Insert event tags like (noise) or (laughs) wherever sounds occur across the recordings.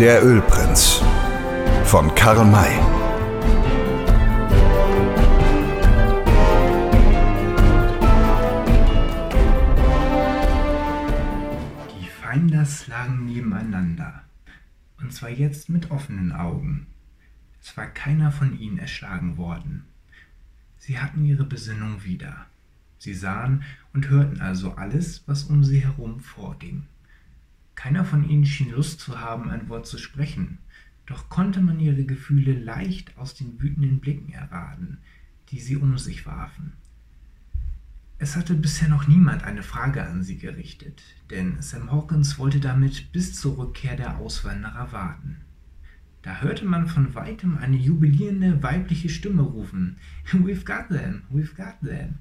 Der Ölprinz von Karl May. Die Feinders lagen nebeneinander, und zwar jetzt mit offenen Augen. Es war keiner von ihnen erschlagen worden. Sie hatten ihre Besinnung wieder. Sie sahen und hörten also alles, was um sie herum vorging. Keiner von ihnen schien Lust zu haben, ein Wort zu sprechen, doch konnte man ihre Gefühle leicht aus den wütenden Blicken erraten, die sie um sich warfen. Es hatte bisher noch niemand eine Frage an sie gerichtet, denn Sam Hawkins wollte damit bis zur Rückkehr der Auswanderer warten. Da hörte man von weitem eine jubilierende weibliche Stimme rufen: (laughs) We've got them, we've got them.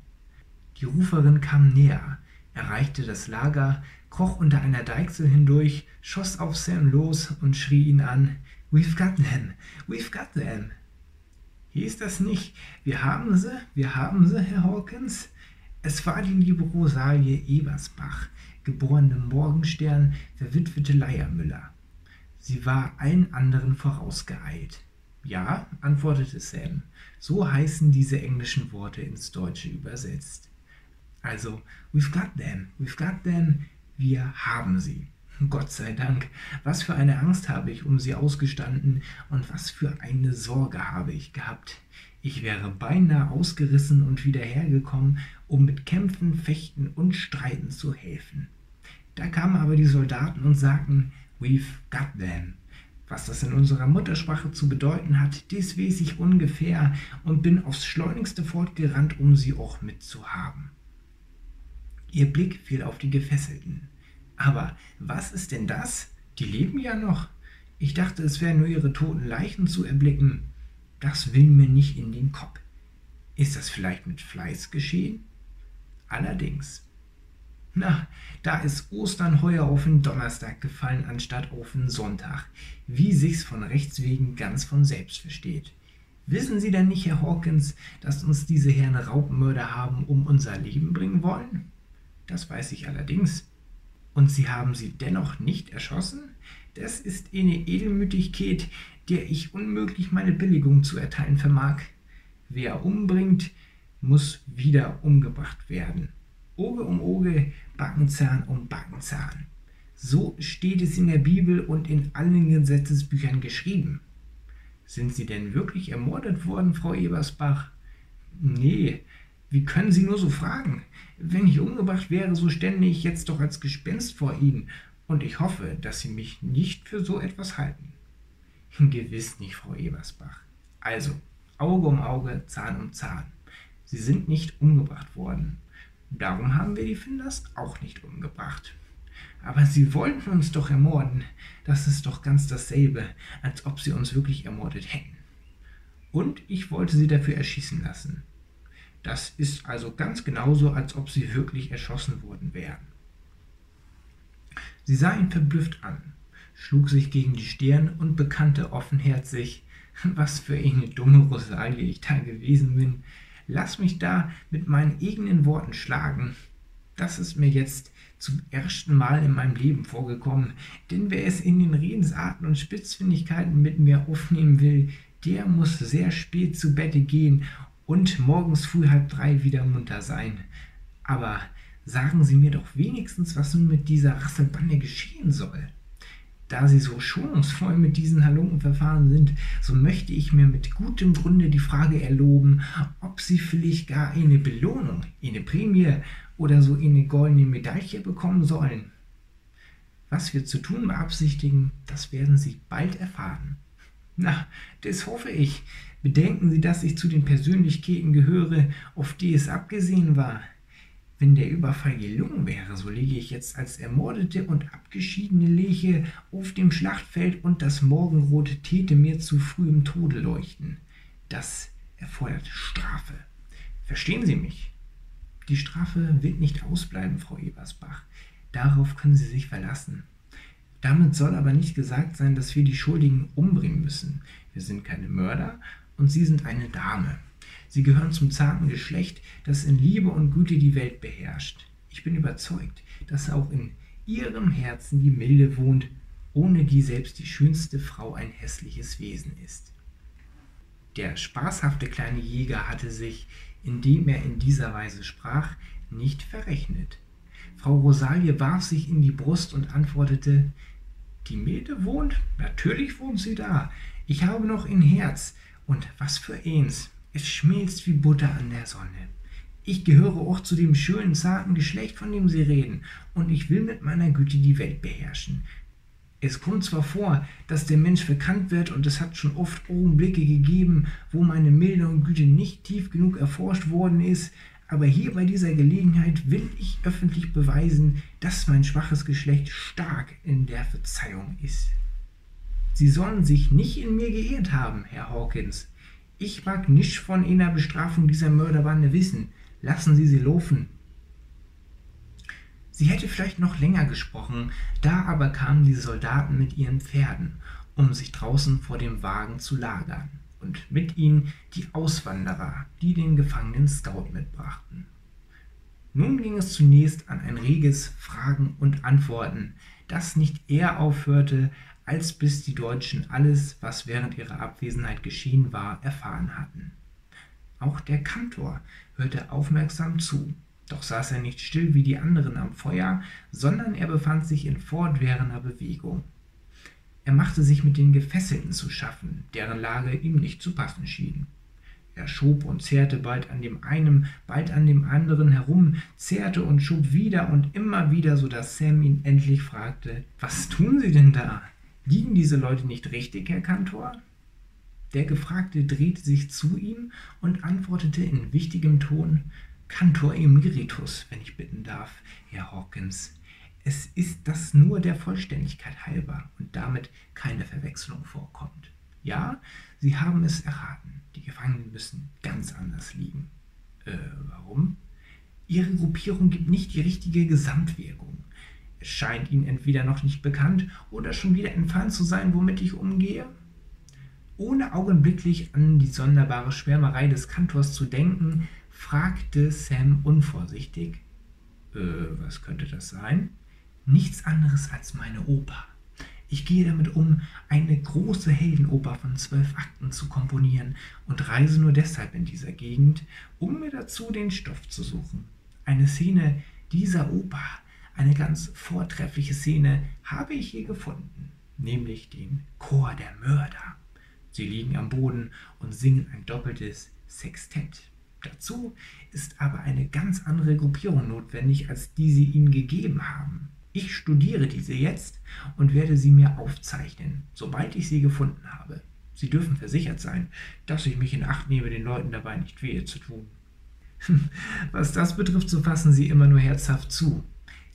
Die Ruferin kam näher, erreichte das Lager, kroch unter einer Deichsel hindurch, schoss auf Sam los und schrie ihn an: We've got them, we've got them. Hieß das nicht, wir haben sie, wir haben sie, Herr Hawkins? Es war die liebe Rosalie Ebersbach, geborene Morgenstern, verwitwete Leiermüller. Sie war allen anderen vorausgeeilt. Ja, antwortete Sam, so heißen diese englischen Worte ins Deutsche übersetzt. Also, we've got them, we've got them, wir haben sie. Gott sei Dank, was für eine Angst habe ich um sie ausgestanden und was für eine Sorge habe ich gehabt. Ich wäre beinahe ausgerissen und wieder hergekommen, um mit Kämpfen, Fechten und Streiten zu helfen. Da kamen aber die Soldaten und sagten, We've got them. Was das in unserer Muttersprache zu bedeuten hat, dies weiß ich ungefähr und bin aufs schleunigste fortgerannt, um sie auch mitzuhaben. Ihr Blick fiel auf die Gefesselten. Aber was ist denn das? Die leben ja noch. Ich dachte, es wären nur ihre toten Leichen zu erblicken. Das will mir nicht in den Kopf. Ist das vielleicht mit Fleiß geschehen? Allerdings. Na, da ist Ostern heuer auf den Donnerstag gefallen anstatt auf den Sonntag, wie sich's von Rechts wegen ganz von selbst versteht. Wissen Sie denn nicht, Herr Hawkins, dass uns diese Herren Raubmörder haben um unser Leben bringen wollen? Das weiß ich allerdings. Und Sie haben sie dennoch nicht erschossen? Das ist eine Edelmütigkeit, der ich unmöglich meine Billigung zu erteilen vermag. Wer umbringt, muss wieder umgebracht werden. Oge um Oge, Backenzahn um Backenzahn. So steht es in der Bibel und in allen Gesetzesbüchern geschrieben. Sind Sie denn wirklich ermordet worden, Frau Ebersbach? Nee, wie können Sie nur so fragen? Wenn ich umgebracht wäre, so stände ich jetzt doch als Gespenst vor Ihnen, und ich hoffe, dass Sie mich nicht für so etwas halten. Gewiss nicht, Frau Ebersbach. Also, Auge um Auge, Zahn um Zahn. Sie sind nicht umgebracht worden. Darum haben wir die Finders auch nicht umgebracht. Aber sie wollten uns doch ermorden. Das ist doch ganz dasselbe, als ob sie uns wirklich ermordet hätten. Und ich wollte sie dafür erschießen lassen. Das ist also ganz genauso, als ob sie wirklich erschossen worden wären. Sie sah ihn verblüfft an, schlug sich gegen die Stirn und bekannte offenherzig, (laughs) was für eine dumme Rosalie ich da gewesen bin. Lass mich da mit meinen eigenen Worten schlagen. Das ist mir jetzt zum ersten Mal in meinem Leben vorgekommen, denn wer es in den Redensarten und Spitzfindigkeiten mit mir aufnehmen will, der muss sehr spät zu Bette gehen und morgens früh halb drei wieder munter sein. Aber sagen Sie mir doch wenigstens, was nun mit dieser Rasselbande geschehen soll. Da Sie so schonungsvoll mit diesen Halunken verfahren sind, so möchte ich mir mit gutem Grunde die Frage erloben, ob Sie vielleicht gar eine Belohnung, eine Prämie oder so eine goldene Medaille bekommen sollen. Was wir zu tun beabsichtigen, das werden Sie bald erfahren. Na, das hoffe ich. Bedenken Sie, dass ich zu den Persönlichkeiten gehöre, auf die es abgesehen war. Wenn der Überfall gelungen wäre, so liege ich jetzt als ermordete und abgeschiedene Leiche auf dem Schlachtfeld und das Morgenrot täte mir zu frühem Tode leuchten. Das erfordert Strafe. Verstehen Sie mich? Die Strafe wird nicht ausbleiben, Frau Ebersbach. Darauf können Sie sich verlassen. Damit soll aber nicht gesagt sein, dass wir die Schuldigen umbringen müssen. Wir sind keine Mörder und Sie sind eine Dame. Sie gehören zum zarten Geschlecht, das in Liebe und Güte die Welt beherrscht. Ich bin überzeugt, dass auch in Ihrem Herzen die Milde wohnt ohne die selbst die schönste Frau ein hässliches Wesen ist. Der spaßhafte kleine Jäger hatte sich, indem er in dieser Weise sprach, nicht verrechnet. Frau Rosalie warf sich in die Brust und antwortete Die Milde wohnt? Natürlich wohnt sie da. Ich habe noch ein Herz. Und was für eins. Es schmilzt wie Butter an der Sonne. Ich gehöre auch zu dem schönen, zarten Geschlecht, von dem Sie reden, und ich will mit meiner Güte die Welt beherrschen. Es kommt zwar vor, dass der Mensch verkannt wird, und es hat schon oft Augenblicke gegeben, wo meine Milde und Güte nicht tief genug erforscht worden ist, aber hier bei dieser Gelegenheit will ich öffentlich beweisen, dass mein schwaches Geschlecht stark in der Verzeihung ist. Sie sollen sich nicht in mir geehrt haben, Herr Hawkins. Ich mag nichts von einer Bestrafung dieser Mörderbande wissen. Lassen Sie sie laufen. Sie hätte vielleicht noch länger gesprochen, da aber kamen die Soldaten mit ihren Pferden, um sich draußen vor dem Wagen zu lagern und mit ihnen die Auswanderer, die den gefangenen Scout mitbrachten. Nun ging es zunächst an ein reges Fragen und Antworten, das nicht eher aufhörte, als bis die Deutschen alles, was während ihrer Abwesenheit geschehen war, erfahren hatten. Auch der Kantor hörte aufmerksam zu, doch saß er nicht still wie die anderen am Feuer, sondern er befand sich in fortwährender Bewegung. Er machte sich mit den Gefesselten zu schaffen, deren Lage ihm nicht zu passen schien. Er schob und zehrte bald an dem einen, bald an dem anderen herum, zehrte und schob wieder und immer wieder, so dass Sam ihn endlich fragte: Was tun Sie denn da? Liegen diese Leute nicht richtig, Herr Kantor? Der Gefragte drehte sich zu ihm und antwortete in wichtigem Ton: Kantor Emeritus, wenn ich bitten darf, Herr Hawkins. Es ist das nur der Vollständigkeit halber und damit keine Verwechslung vorkommt. Ja, Sie haben es erraten. Die Gefangenen müssen ganz anders liegen. Äh, warum? Ihre Gruppierung gibt nicht die richtige Gesamtwirkung. Es scheint Ihnen entweder noch nicht bekannt oder schon wieder entfernt zu sein, womit ich umgehe. Ohne augenblicklich an die sonderbare Schwärmerei des Kantors zu denken, fragte Sam unvorsichtig, äh, was könnte das sein? Nichts anderes als meine Oper. Ich gehe damit um, eine große Heldenoper von zwölf Akten zu komponieren und reise nur deshalb in dieser Gegend, um mir dazu den Stoff zu suchen. Eine Szene dieser Oper, eine ganz vortreffliche Szene, habe ich hier gefunden, nämlich den Chor der Mörder. Sie liegen am Boden und singen ein doppeltes Sextett. Dazu ist aber eine ganz andere Gruppierung notwendig, als die sie ihnen gegeben haben. Ich studiere diese jetzt und werde sie mir aufzeichnen, sobald ich sie gefunden habe. Sie dürfen versichert sein, dass ich mich in Acht nehme, den Leuten dabei nicht wehe zu tun. (laughs) Was das betrifft, so fassen sie immer nur herzhaft zu.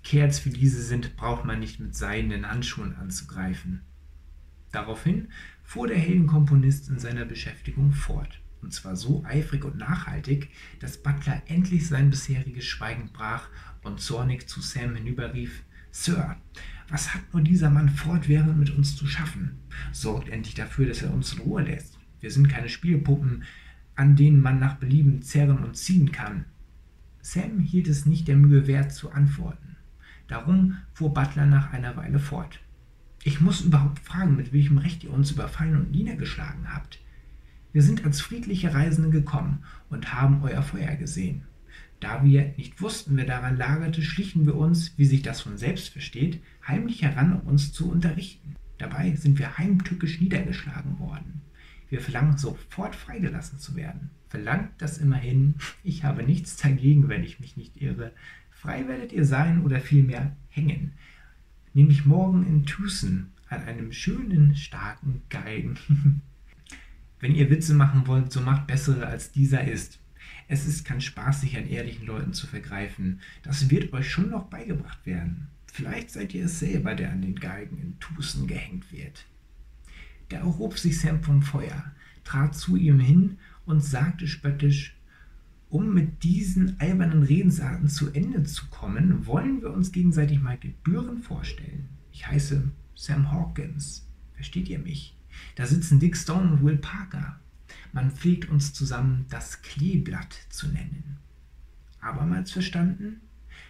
Kerls wie diese sind, braucht man nicht mit seidenen Handschuhen anzugreifen. Daraufhin fuhr der Heldenkomponist in seiner Beschäftigung fort, und zwar so eifrig und nachhaltig, dass Butler endlich sein bisheriges Schweigen brach und zornig zu Sam hinüberrief, Sir, was hat nur dieser Mann fortwährend mit uns zu schaffen? Sorgt endlich dafür, dass er uns in Ruhe lässt. Wir sind keine Spielpuppen, an denen man nach Belieben zerren und ziehen kann. Sam hielt es nicht der Mühe wert zu antworten. Darum fuhr Butler nach einer Weile fort. Ich muss überhaupt fragen, mit welchem Recht ihr uns überfallen und niedergeschlagen habt. Wir sind als friedliche Reisende gekommen und haben euer Feuer gesehen. Da wir nicht wussten, wer daran lagerte, schlichen wir uns, wie sich das von selbst versteht, heimlich heran, um uns zu unterrichten. Dabei sind wir heimtückisch niedergeschlagen worden. Wir verlangen sofort freigelassen zu werden. Verlangt das immerhin. Ich habe nichts dagegen, wenn ich mich nicht irre. Frei werdet ihr sein oder vielmehr hängen. Nämlich morgen in Tucson an einem schönen, starken Geigen. (laughs) wenn ihr Witze machen wollt, so macht bessere als dieser ist. Es ist kein Spaß, sich an ehrlichen Leuten zu vergreifen. Das wird euch schon noch beigebracht werden. Vielleicht seid ihr es selber, der an den Geigen in Tusen gehängt wird. Da erhob sich Sam vom Feuer, trat zu ihm hin und sagte spöttisch, um mit diesen albernen Redensarten zu Ende zu kommen, wollen wir uns gegenseitig mal Gebühren vorstellen. Ich heiße Sam Hawkins. Versteht ihr mich? Da sitzen Dick Stone und Will Parker. Man pflegt uns zusammen das Kleeblatt zu nennen. Abermals verstanden?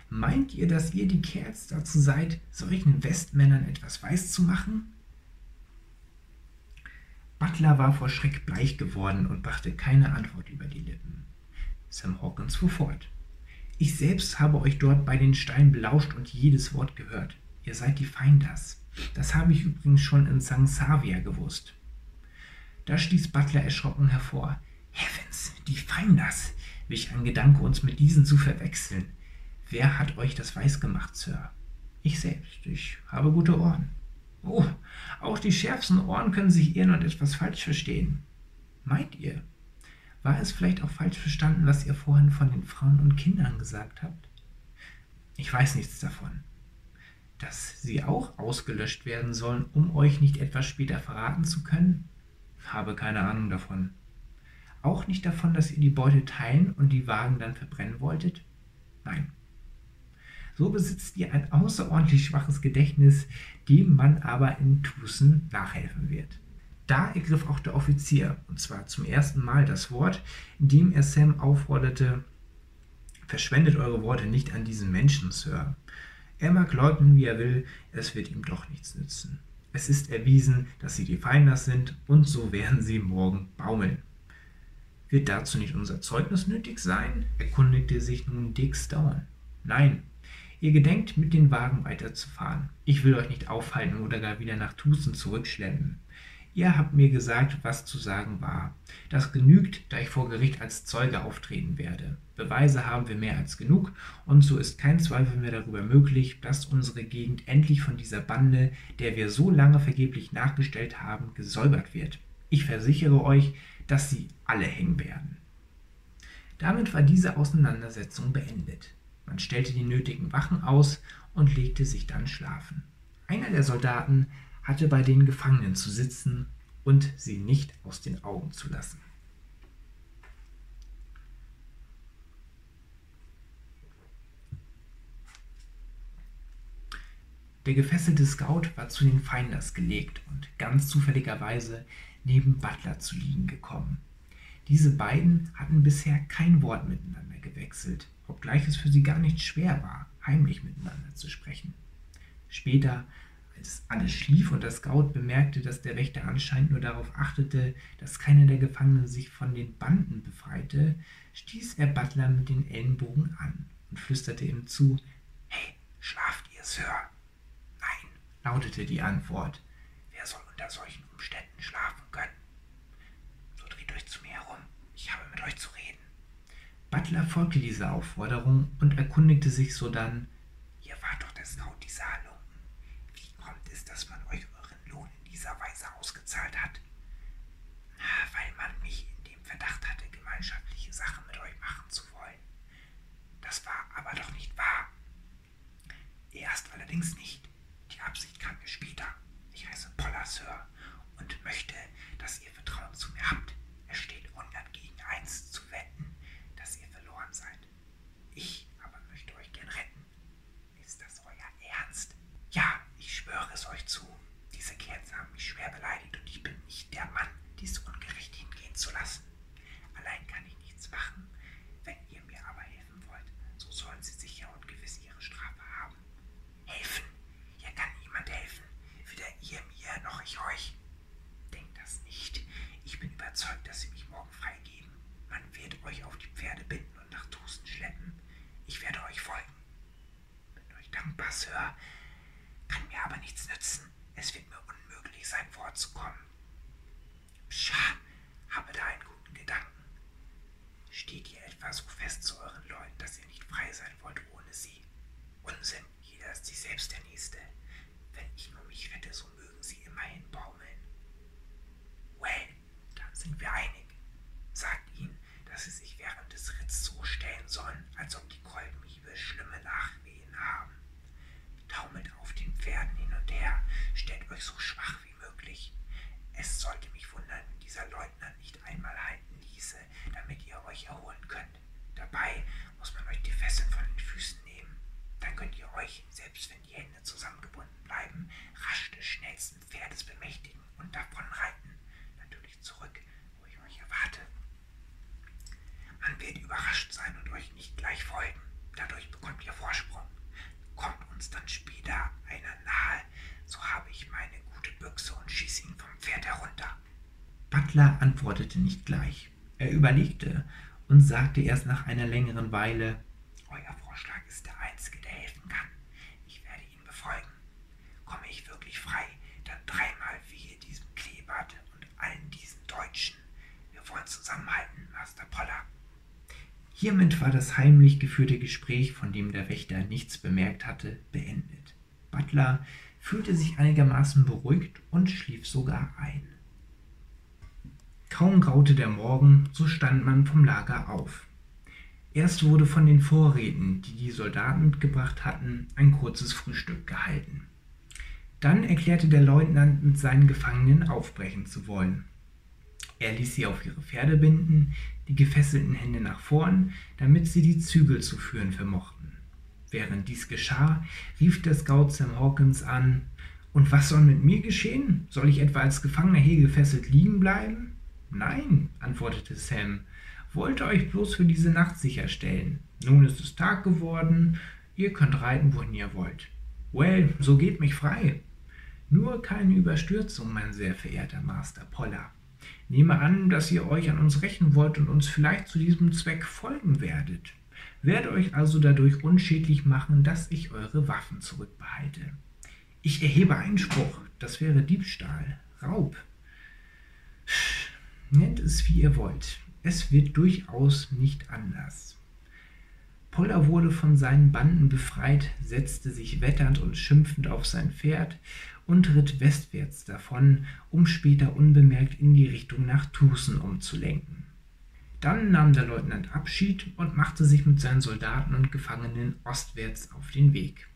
Meint ihr, dass ihr die Kerls dazu seid, solchen Westmännern etwas weiß zu machen? Butler war vor Schreck bleich geworden und brachte keine Antwort über die Lippen. Sam Hawkins fuhr fort. Ich selbst habe euch dort bei den Steinen belauscht und jedes Wort gehört. Ihr seid die Feinders. Das habe ich übrigens schon in. Xavier gewusst. Da stieß Butler erschrocken hervor. Heavens, die Feinders! Welch ein Gedanke, uns mit diesen zu verwechseln. Wer hat euch das weiß gemacht, Sir? Ich selbst. Ich habe gute Ohren. Oh, auch die schärfsten Ohren können sich irren und etwas falsch verstehen. Meint ihr? War es vielleicht auch falsch verstanden, was ihr vorhin von den Frauen und Kindern gesagt habt? Ich weiß nichts davon. Dass sie auch ausgelöscht werden sollen, um euch nicht etwas später verraten zu können? Habe keine Ahnung davon. Auch nicht davon, dass ihr die Beute teilen und die Wagen dann verbrennen wolltet? Nein. So besitzt ihr ein außerordentlich schwaches Gedächtnis, dem man aber in Tucson nachhelfen wird. Da ergriff auch der Offizier, und zwar zum ersten Mal, das Wort, indem er Sam aufforderte, verschwendet eure Worte nicht an diesen Menschen, Sir. Er mag leugnen, wie er will, es wird ihm doch nichts nützen. Es ist erwiesen, dass sie die Feinders sind, und so werden sie morgen baumeln. Wird dazu nicht unser Zeugnis nötig sein? erkundigte sich nun Dick Stone. Nein, ihr gedenkt, mit den Wagen weiterzufahren. Ich will euch nicht aufhalten oder gar wieder nach Tucson zurückschleppen. Ihr habt mir gesagt, was zu sagen war. Das genügt, da ich vor Gericht als Zeuge auftreten werde. Beweise haben wir mehr als genug, und so ist kein Zweifel mehr darüber möglich, dass unsere Gegend endlich von dieser Bande, der wir so lange vergeblich nachgestellt haben, gesäubert wird. Ich versichere euch, dass sie alle hängen werden. Damit war diese Auseinandersetzung beendet. Man stellte die nötigen Wachen aus und legte sich dann schlafen. Einer der Soldaten hatte bei den Gefangenen zu sitzen und sie nicht aus den Augen zu lassen. Der gefesselte Scout war zu den Feinders gelegt und ganz zufälligerweise neben Butler zu liegen gekommen. Diese beiden hatten bisher kein Wort miteinander gewechselt, obgleich es für sie gar nicht schwer war, heimlich miteinander zu sprechen. Später, als alles schlief und der Scout bemerkte, dass der Wächter anscheinend nur darauf achtete, dass keiner der Gefangenen sich von den Banden befreite, stieß er Butler mit den Ellenbogen an und flüsterte ihm zu: Hey, schlaft ihr, Sir? Nein, lautete die Antwort. Wer soll unter solchen Umständen schlafen können? So dreht euch zu mir herum. Ich habe mit euch zu reden. Butler folgte dieser Aufforderung und erkundigte sich sodann, ihr wart doch der Scout dieser Halunken. Wie kommt es, dass man euch euren Lohn in dieser Weise ausgezahlt hat? Weil man mich in dem Verdacht hatte, gemeinschaftliche Sachen mit euch machen zu wollen. Das war aber doch nicht wahr. Erst allerdings nicht. Die Absicht kam mir später. Ich heiße Poller, Sir, und möchte, dass ihr Vertrauen zu mir habt. Es steht 100 gegen 1 zu wetten, dass ihr verloren seid. Ich aber möchte euch gern retten. Ist das euer Ernst? Ja, ich schwöre es euch zu. Diese Kerze haben mich schwer beleidigt und ich bin nicht der Mann, dies ungerecht hingehen zu lassen. Allein kann ich nichts machen. Wenn ihr mir aber helfen wollt, so sollen sie sicher und gewiss ihre Strafe haben. Helfen? Hier kann niemand helfen. Weder ihr mir noch ich euch. Denkt das nicht. Ich bin überzeugt, dass sie mich morgen freigeben. Man wird euch auf die Pferde binden und nach Tusten schleppen. Ich werde euch folgen. Bin Sir. Kann mir aber nichts nützen. Es wird mir unmöglich sein, vorzukommen. Pscha, habe da einen guten Gedanken. Steht ihr etwa so fest zu euren Leuten, dass ihr nicht frei sein wollt ohne sie? Unsinn, jeder ist sich selbst der Nächste. Wenn ich nur mich rette, so mögen sie immerhin baumeln. Well, dann sind wir einig. Sagt ihnen, dass sie sich während des Ritts so stellen sollen, als ob die Kolbenhiebe schlimme Nachwehen haben. Taumelt auf den Pferden hin und her, stellt euch so schwach wie möglich. Es sollte mich wundern, wenn dieser Leutnant nicht einmal halten ließe, damit ihr euch erholen könnt. Dabei muss man euch die Fesseln von den Füßen nehmen. Dann könnt ihr euch, selbst wenn die Hände zusammengebunden bleiben, rasch des schnellsten Pferdes bemächtigen und davonreiten. Natürlich zurück, wo ich euch erwarte. Man wird überrascht sein und euch nicht gleich folgen. Dadurch bekommt ihr Vorsprung. Kommt uns dann später einer nahe, so habe ich meine gute Büchse und schieße ihn vom Pferd herunter. Butler antwortete nicht gleich. Er überlegte und sagte erst nach einer längeren Weile, Euer Vorschlag ist der einzige, der helfen kann. Ich werde ihn befolgen. Komme ich wirklich frei, dann dreimal wehe diesem Klebert und allen diesen Deutschen. Wir wollen zusammenhalten, Master Poller. Hiermit war das heimlich geführte Gespräch, von dem der Wächter nichts bemerkt hatte, beendet. Butler fühlte sich einigermaßen beruhigt und schlief sogar ein. Kaum graute der Morgen, so stand man vom Lager auf. Erst wurde von den Vorräten, die die Soldaten mitgebracht hatten, ein kurzes Frühstück gehalten. Dann erklärte der Leutnant, mit seinen Gefangenen aufbrechen zu wollen. Er ließ sie auf ihre Pferde binden, die gefesselten Hände nach vorn, damit sie die Zügel zu führen vermochten. Während dies geschah, rief der Scout Sam Hawkins an, und was soll mit mir geschehen? Soll ich etwa als Gefangener hier gefesselt liegen bleiben? Nein, antwortete Sam, wollte euch bloß für diese Nacht sicherstellen. Nun ist es Tag geworden, ihr könnt reiten, wohin ihr wollt. Well, so gebt mich frei. Nur keine Überstürzung, mein sehr verehrter Master Poller. Nehme an, dass ihr euch an uns rächen wollt und uns vielleicht zu diesem Zweck folgen werdet. Werde euch also dadurch unschädlich machen, dass ich eure Waffen zurückbehalte. Ich erhebe Einspruch, das wäre Diebstahl, Raub. Nennt es wie ihr wollt. Es wird durchaus nicht anders. Poller wurde von seinen Banden befreit, setzte sich wetternd und schimpfend auf sein Pferd und ritt westwärts davon, um später unbemerkt in die Richtung nach Tucson umzulenken. Dann nahm der Leutnant Abschied und machte sich mit seinen Soldaten und Gefangenen ostwärts auf den Weg.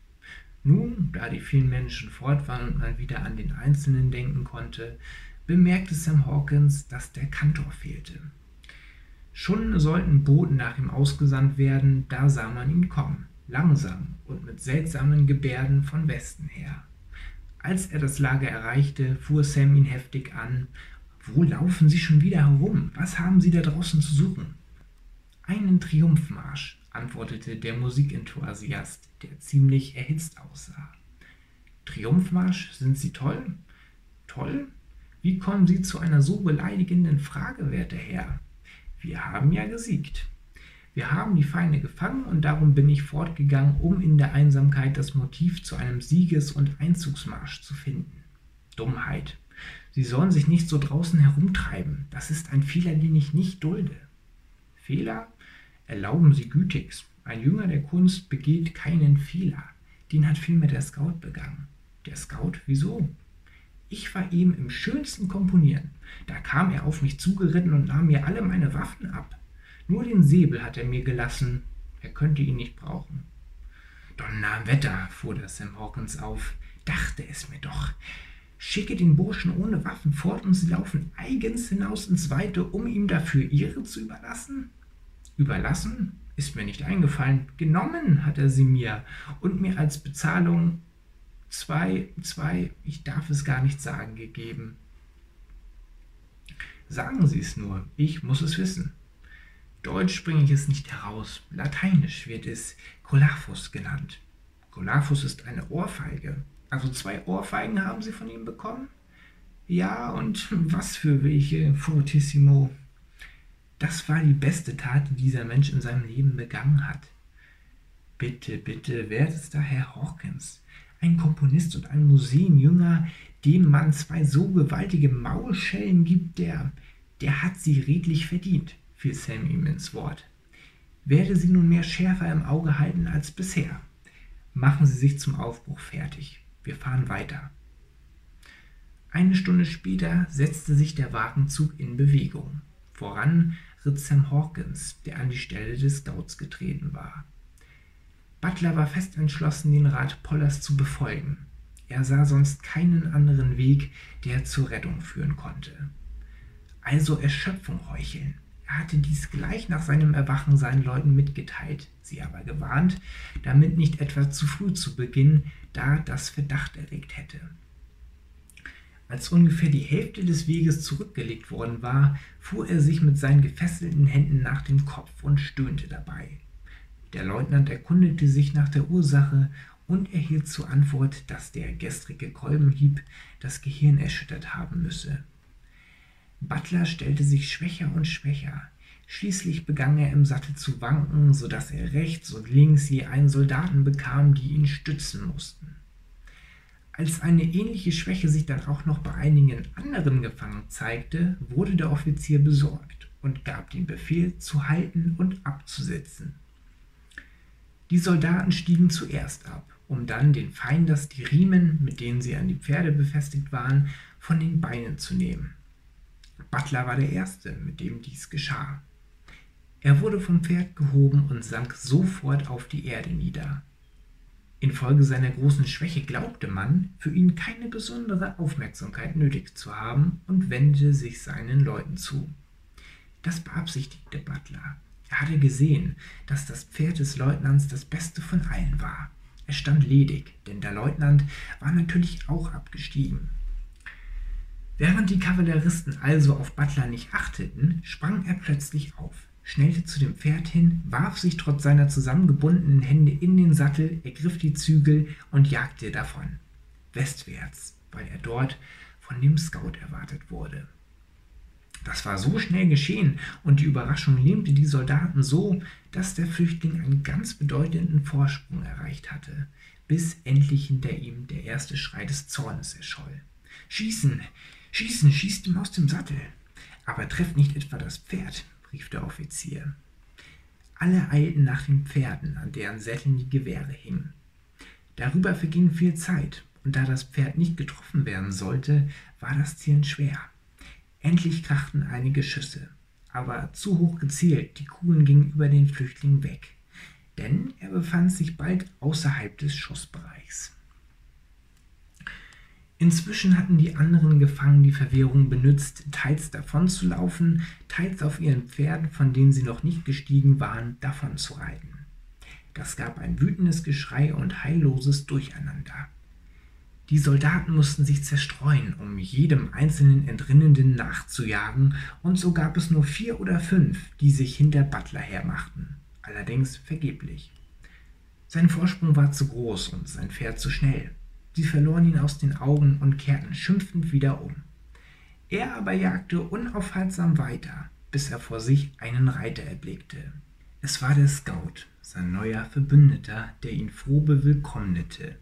Nun, da die vielen Menschen fort waren und man wieder an den Einzelnen denken konnte, bemerkte Sam Hawkins, dass der Kantor fehlte. Schon sollten Boten nach ihm ausgesandt werden, da sah man ihn kommen, langsam und mit seltsamen Gebärden von Westen her. Als er das Lager erreichte, fuhr Sam ihn heftig an. Wo laufen Sie schon wieder herum? Was haben Sie da draußen zu suchen? Einen Triumphmarsch, antwortete der Musikenthusiast, der ziemlich erhitzt aussah. Triumphmarsch, sind Sie toll? Toll? Wie kommen Sie zu einer so beleidigenden Frage, werter Herr? Wir haben ja gesiegt. Wir haben die Feinde gefangen und darum bin ich fortgegangen, um in der Einsamkeit das Motiv zu einem Sieges- und Einzugsmarsch zu finden. Dummheit. Sie sollen sich nicht so draußen herumtreiben. Das ist ein Fehler, den ich nicht dulde. Fehler? Erlauben Sie gütigst. Ein Jünger der Kunst begeht keinen Fehler. Den hat vielmehr der Scout begangen. Der Scout? Wieso? Ich war ihm im schönsten Komponieren. Da kam er auf mich zugeritten und nahm mir alle meine Waffen ab. Nur den Säbel hat er mir gelassen. Er könnte ihn nicht brauchen. Donnerwetter, fuhr der Sam Hawkins auf, dachte es mir doch. Schicke den Burschen ohne Waffen fort und sie laufen eigens hinaus ins Weite, um ihm dafür ihre zu überlassen? Überlassen? Ist mir nicht eingefallen. Genommen hat er sie mir und mir als Bezahlung zwei, zwei, ich darf es gar nicht sagen, gegeben. Sagen Sie es nur, ich muss es wissen. Deutsch bringe ich es nicht heraus, lateinisch wird es Colaphus genannt. Colaphus ist eine Ohrfeige. Also zwei Ohrfeigen haben Sie von ihm bekommen? Ja, und (laughs) was für welche, Fortissimo. Das war die beste Tat, die dieser Mensch in seinem Leben begangen hat. Bitte, bitte, wer ist da Herr Hawkins? Ein Komponist und ein Museenjünger, dem man zwei so gewaltige Maulschellen gibt, der, der hat sie redlich verdient, fiel Sam ihm ins Wort. Werde sie nunmehr schärfer im Auge halten als bisher. Machen Sie sich zum Aufbruch fertig. Wir fahren weiter. Eine Stunde später setzte sich der Wagenzug in Bewegung. Voran ritt Sam Hawkins, der an die Stelle des Scouts getreten war. Butler war fest entschlossen, den Rat Pollers zu befolgen. Er sah sonst keinen anderen Weg, der zur Rettung führen konnte. Also Erschöpfung heucheln. Er hatte dies gleich nach seinem Erwachen seinen Leuten mitgeteilt, sie aber gewarnt, damit nicht etwa zu früh zu beginnen, da das Verdacht erregt hätte. Als ungefähr die Hälfte des Weges zurückgelegt worden war, fuhr er sich mit seinen gefesselten Händen nach dem Kopf und stöhnte dabei. Der Leutnant erkundigte sich nach der Ursache und erhielt zur Antwort, dass der gestrige Kolbenhieb das Gehirn erschüttert haben müsse. Butler stellte sich schwächer und schwächer. Schließlich begann er im Sattel zu wanken, so dass er rechts und links je einen Soldaten bekam, die ihn stützen mussten. Als eine ähnliche Schwäche sich dann auch noch bei einigen anderen Gefangenen zeigte, wurde der Offizier besorgt und gab den Befehl zu halten und abzusetzen. Die Soldaten stiegen zuerst ab, um dann den Feinders die Riemen, mit denen sie an die Pferde befestigt waren, von den Beinen zu nehmen. Butler war der Erste, mit dem dies geschah. Er wurde vom Pferd gehoben und sank sofort auf die Erde nieder. Infolge seiner großen Schwäche glaubte man, für ihn keine besondere Aufmerksamkeit nötig zu haben und wendete sich seinen Leuten zu. Das beabsichtigte Butler. Er hatte gesehen, dass das Pferd des Leutnants das Beste von allen war. Es stand ledig, denn der Leutnant war natürlich auch abgestiegen. Während die Kavalleristen also auf Butler nicht achteten, sprang er plötzlich auf, schnellte zu dem Pferd hin, warf sich trotz seiner zusammengebundenen Hände in den Sattel, ergriff die Zügel und jagte davon. Westwärts, weil er dort von dem Scout erwartet wurde. Das war so schnell geschehen und die Überraschung lähmte die Soldaten so, dass der Flüchtling einen ganz bedeutenden Vorsprung erreicht hatte, bis endlich hinter ihm der erste Schrei des Zornes erscholl. Schießen! Schießen, schießt ihm aus dem Sattel. Aber trefft nicht etwa das Pferd, rief der Offizier. Alle eilten nach den Pferden, an deren Sätteln die Gewehre hingen. Darüber verging viel Zeit, und da das Pferd nicht getroffen werden sollte, war das Zielen schwer. Endlich krachten einige Schüsse, aber zu hoch gezielt, die Kugeln gingen über den Flüchtling weg, denn er befand sich bald außerhalb des Schussbereichs. Inzwischen hatten die anderen Gefangenen die Verwirrung benutzt, teils davonzulaufen, teils auf ihren Pferden, von denen sie noch nicht gestiegen waren, davonzureiten. Das gab ein wütendes Geschrei und heilloses Durcheinander. Die Soldaten mussten sich zerstreuen, um jedem einzelnen Entrinnenden nachzujagen, und so gab es nur vier oder fünf, die sich hinter Butler hermachten, allerdings vergeblich. Sein Vorsprung war zu groß und sein Pferd zu schnell. Sie verloren ihn aus den Augen und kehrten schimpfend wieder um. Er aber jagte unaufhaltsam weiter, bis er vor sich einen Reiter erblickte. Es war der Scout, sein neuer Verbündeter, der ihn froh bewillkommnete.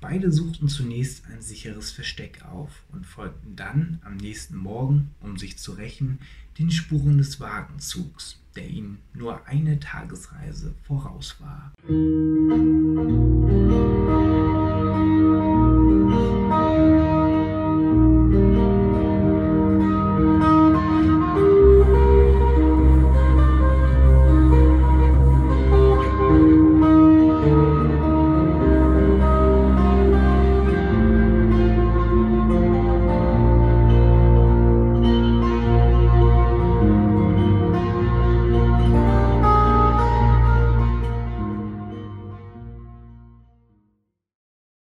Beide suchten zunächst ein sicheres Versteck auf und folgten dann am nächsten Morgen, um sich zu rächen, den Spuren des Wagenzugs, der ihnen nur eine Tagesreise voraus war.